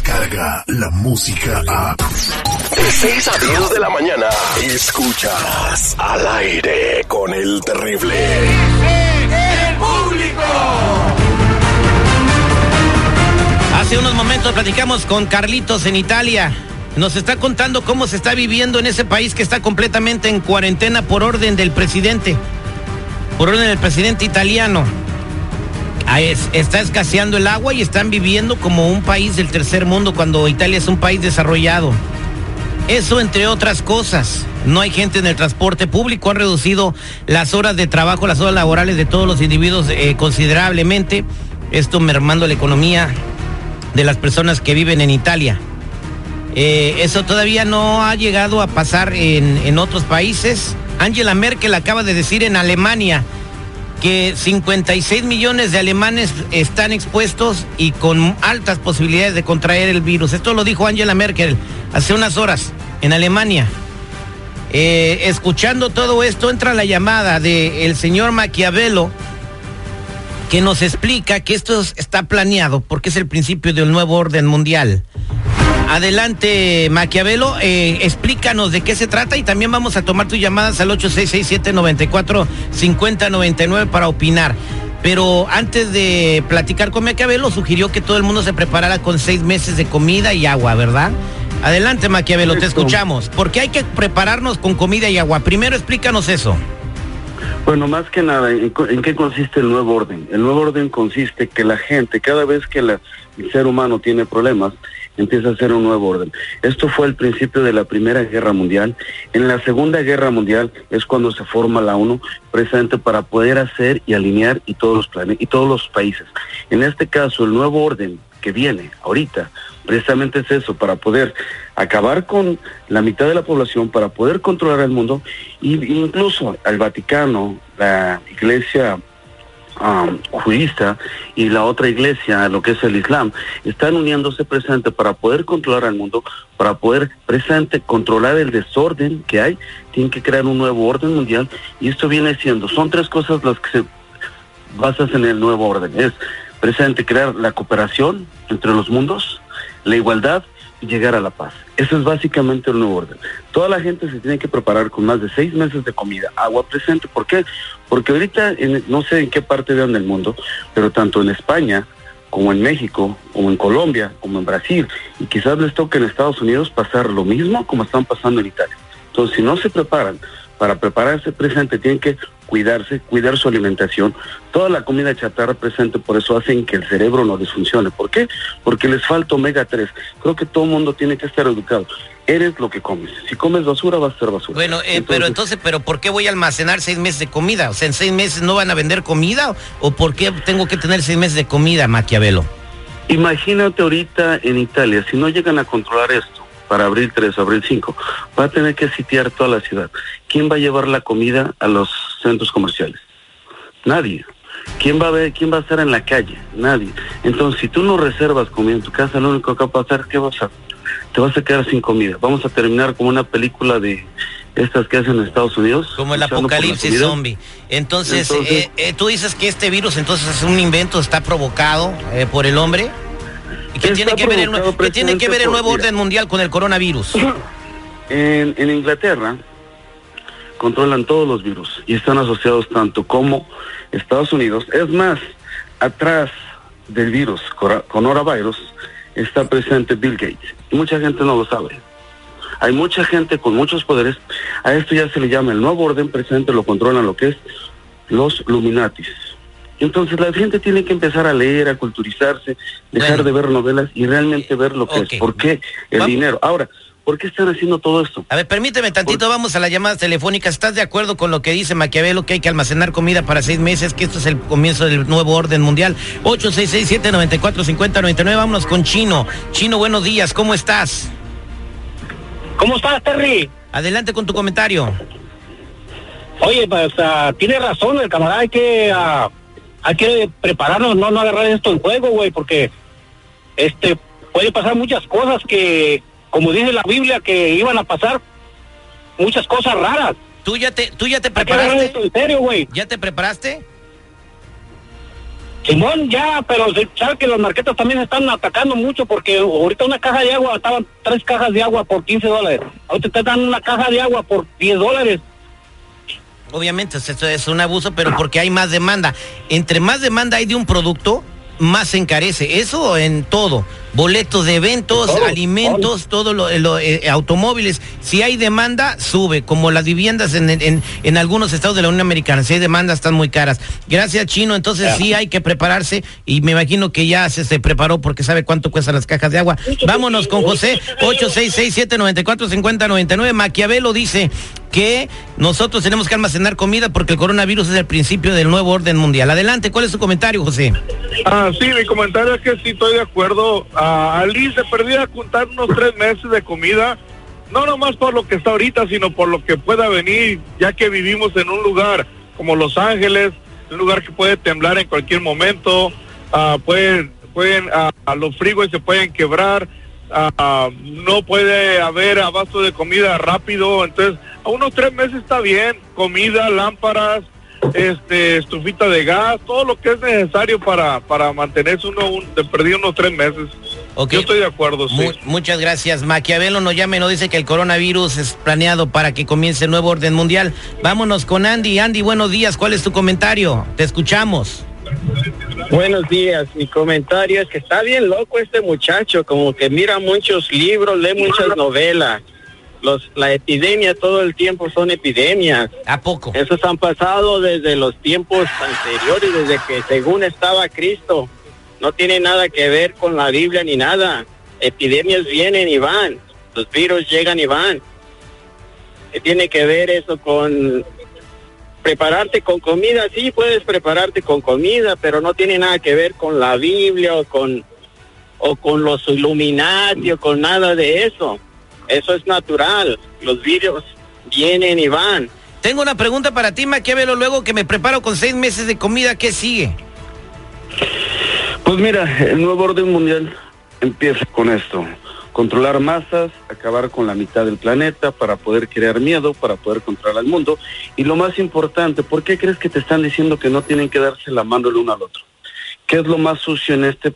llega la música a... De 6 a 10 de la mañana, escuchas al aire con el terrible. ¡El público! Hace unos momentos platicamos con Carlitos en Italia. Nos está contando cómo se está viviendo en ese país que está completamente en cuarentena por orden del presidente. Por orden del presidente italiano. Ah, es- Está escaseando el agua y están viviendo como un país del tercer mundo cuando Italia es un país desarrollado. Eso entre otras cosas. No hay gente en el transporte público, han reducido las horas de trabajo, las horas laborales de todos los individuos eh, considerablemente. Esto mermando la economía de las personas que viven en Italia. Eh, eso todavía no ha llegado a pasar en, en otros países. Angela Merkel acaba de decir en Alemania que 56 millones de alemanes están expuestos y con altas posibilidades de contraer el virus. Esto lo dijo Angela Merkel hace unas horas en Alemania. Eh, escuchando todo esto, entra la llamada del señor Maquiavelo, que nos explica que esto es- está planeado porque es el principio del nuevo orden mundial. Adelante, Maquiavelo, eh, explícanos de qué se trata y también vamos a tomar tus llamadas al 8667-94-5099 para opinar. Pero antes de platicar con Maquiavelo, sugirió que todo el mundo se preparara con seis meses de comida y agua, ¿verdad? Adelante, Maquiavelo, te escuchamos. ¿Por qué hay que prepararnos con comida y agua? Primero explícanos eso. Bueno, más que nada, ¿en, qué consiste el nuevo orden? El nuevo orden consiste que la gente, cada vez que la- el ser humano tiene problemas, empieza a hacer un nuevo orden. Esto fue el principio de la Primera Guerra Mundial. En la Segunda Guerra Mundial es cuando se forma la ONU, precisamente para poder hacer y alinear y todos los planes y todos los países. En este caso, el nuevo orden que viene ahorita, precisamente es eso, para poder acabar con la mitad de la población, para poder controlar el mundo, y incluso al Vaticano, la iglesia um, judista y la otra iglesia, lo que es el Islam, están uniéndose presente para poder controlar al mundo, para poder presente controlar el desorden que hay, tienen que crear un nuevo orden mundial y esto viene siendo, son tres cosas las que se basas en el nuevo orden. Es presente crear la cooperación entre los mundos, la igualdad y llegar a la paz. Eso es básicamente el nuevo orden. Toda la gente se tiene que preparar con más de seis meses de comida, agua presente. ¿Por qué? Porque ahorita, en- no sé en qué parte vean del mundo, pero tanto en España como en México, como en Colombia, como en Brasil, y quizás les toque en Estados Unidos pasar lo mismo como están pasando en Italia. Entonces, si no se preparan para prepararse presente, tienen que cuidarse, cuidar su alimentación. Toda la comida chatarra presente, por eso hacen que el cerebro no les funcione. ¿Por qué? Porque les falta omega 3. Creo que todo el mundo tiene que estar educado. Eres lo que comes. Si comes basura, vas a ser basura. Bueno, eh, pero entonces, ¿pero por qué voy a almacenar seis meses de comida? O sea, ¿en seis meses no van a vender comida? ¿O por qué tengo que tener seis meses de comida, Maquiavelo? Imagínate ahorita en Italia, si no llegan a controlar esto para abril 3 o abril 5, va a tener que sitiar toda la ciudad. ¿Quién va a llevar la comida a los centros comerciales? Nadie. ¿Quién va a ver, quién va a estar en la calle? Nadie. Entonces, si tú no reservas comida en tu casa, lo único que va a pasar, ¿qué vas a Te vas a quedar sin comida. Vamos a terminar como una película de estas que hacen en Estados Unidos. Como el apocalipsis zombie. Entonces, Entonces- eh, eh, tú dices que este virus entonces es un invento, está provocado eh, por el hombre. ¿Y qué tiene que ver el, qué tiene que ver el nuevo orden mundial con el coronavirus? En, en Inglaterra controlan todos los virus y están asociados tanto como Estados Unidos. Es más, atrás del virus, coronavirus, está presente Bill Gates. Y mucha gente no lo sabe. Hay mucha gente con muchos poderes. A esto ya se le llama el nuevo orden presente, lo controlan lo que es los Luminatis. Entonces la gente tiene que empezar a leer, a culturizarse, dejar Bueno. de ver novelas y realmente ver lo que es. ¿Por qué? El Vamos- dinero. Ahora, ¿por qué están haciendo todo esto? A ver, permíteme tantito, vamos a las llamadas telefónicas. ¿Estás de acuerdo con lo que dice Maquiavelo, que hay que almacenar comida para seis meses, que esto es el comienzo del nuevo orden mundial? 866-794-5099, vámonos con Chino. Chino, buenos días, ¿cómo estás? ¿Cómo estás, Terry? Adelante con tu comentario. Oye, pues ah, tiene razón el camarada, hay que, ah, hay que prepararnos, no, no agarrar esto en juego, güey, porque este puede pasar muchas cosas que, como dice la Biblia, que iban a pasar muchas cosas raras. ¿Tú ya te, tú ya te preparaste? esto en serio, güey. ¿Ya te preparaste? Simón, ya, pero sabes que los marquetas también están atacando mucho porque ahorita una caja de agua, estaban tres cajas de agua por 15 dólares. Ahorita te dan una caja de agua por 10 dólares. Obviamente, esto es un abuso, pero porque hay más demanda. Entre más demanda hay de un producto, más encarece. Eso en todo. Boletos de eventos, alimentos, todo lo, eh, automóviles. Si hay demanda, sube. Como las viviendas en, en, en, algunos estados de la Unión Americana. Si hay demanda, están muy caras. Gracias, Chino. Entonces sí hay que prepararse. Y me imagino que ya se, se preparó porque sabe cuánto cuestan las cajas de agua. Vámonos con José. 866-794-5099. Maquiavelo dice que nosotros tenemos que almacenar comida porque el coronavirus es el principio del nuevo orden mundial. Adelante, ¿cuál es su comentario, José? Ah, sí, mi comentario es que sí estoy de acuerdo. a Ali se perdía juntar unos tres meses de comida, no nomás por lo que está ahorita, sino por lo que pueda venir, ya que vivimos en un lugar como Los Ángeles, un lugar que puede temblar en cualquier momento, ah, pueden, pueden, uh, los frigos se pueden quebrar, no puede haber abasto de comida rápido, entonces a unos tres meses está bien, comida, lámparas, este, estufita de gas, todo lo que es necesario para, para mantenerse uno un, de perdido unos tres meses. Yo estoy de acuerdo, sí. muchas gracias. Maquiavelo nos llama y nos dice que el coronavirus es planeado para que comience el nuevo orden mundial. Vámonos con Andy. Andy, buenos días. ¿Cuál es tu comentario? Te escuchamos. Buenos días. Mi comentario es que está bien loco este muchacho, como que mira muchos libros, lee muchas novelas los, la epidemia todo el tiempo son epidemias. ¿A poco? Esos han pasado desde los tiempos anteriores, desde que según estaba Cristo. No tiene nada que ver con la Biblia ni nada. Epidemias vienen y van. Los virus llegan y van. ¿Qué tiene que ver eso con prepararte con comida? Sí, puedes prepararte con comida, pero no tiene nada que ver con la Biblia o con, o con los Illuminati o con nada de eso. Eso es natural. Los virus vienen y van. Tengo una pregunta para ti, Maquiavelo. Luego que me preparo con seis meses de comida, ¿qué sigue? Pues mira, el nuevo orden mundial empieza con esto. Controlar masas, acabar con la mitad del planeta para poder crear miedo, para poder controlar al mundo. Y lo más importante, ¿por qué crees que te están diciendo que no tienen que darse la mano el uno al otro? ¿Qué es lo más sucio en este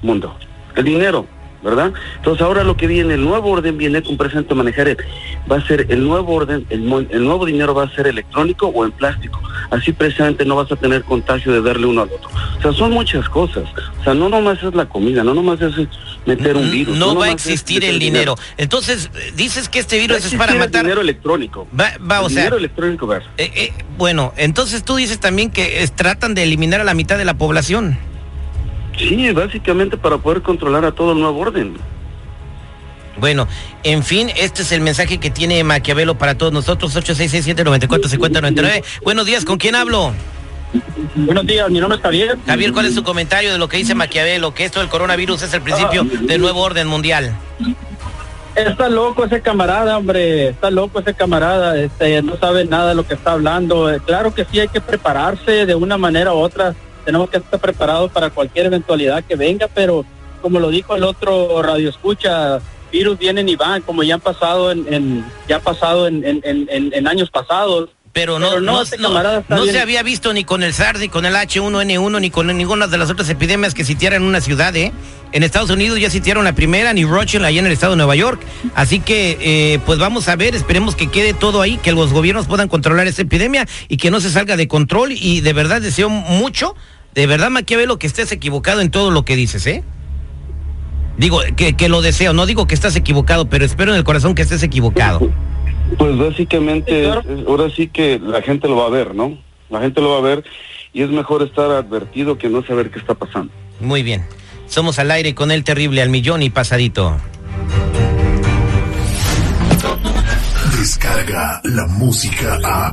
mundo? El dinero. ¿Verdad? Entonces ahora lo que viene, el nuevo orden viene con presente manejar, va a ser el nuevo orden, el, el, nuevo dinero va a ser electrónico o en plástico. Así precisamente no vas a tener contagio de darle uno al otro. O sea, son muchas cosas. O sea, no nomás es la comida, no nomás es meter un virus. No, va a existir el dinero. Entonces, dices que este virus es para matar... dinero electrónico. Va, va o sea... Dinero electrónico va. Eh, eh, bueno, entonces tú dices también que tratan de eliminar a la mitad de la población. Sí, básicamente para poder controlar a todo el nuevo orden. Bueno, en fin, este es el mensaje que tiene Maquiavelo para todos nosotros, 8667-945099. Buenos días, ¿con quién hablo? Buenos días, mi nombre es Javier. Javier, ¿cuál es su comentario de lo que dice Maquiavelo? Que esto del coronavirus es el principio ah, del nuevo orden mundial. Está loco ese camarada, hombre, está loco ese camarada, este, no sabe nada de lo que está hablando. Claro que sí hay que prepararse de una manera u otra tenemos que estar preparados para cualquier eventualidad que venga, pero como lo dijo el otro radio escucha, virus vienen y van, como ya han pasado en, ya ha pasado en, en, años pasados. Pero no, no, este no, se había visto ni con el SARS, ni con el H1N1, ni con ninguna de las otras epidemias que sitieran en una ciudad, ¿eh? En Estados Unidos ya sitieron la primera, ni Rochelle, allá en el estado de Nueva York. Así que, eh, pues vamos a ver, esperemos que quede todo ahí, que los gobiernos puedan controlar esta epidemia y que no se salga de control. Y de verdad deseo mucho de verdad, Maquiavelo, que estés equivocado en todo lo que dices, ¿eh? Digo, que, lo deseo, no digo que estás equivocado, pero espero en el corazón que estés equivocado. Pues básicamente, ahora sí que la gente lo va a ver, ¿no? La gente lo va a ver y es mejor estar advertido que no saber qué está pasando. Muy bien. Somos al aire con el terrible al millón y pasadito. Descarga la música a...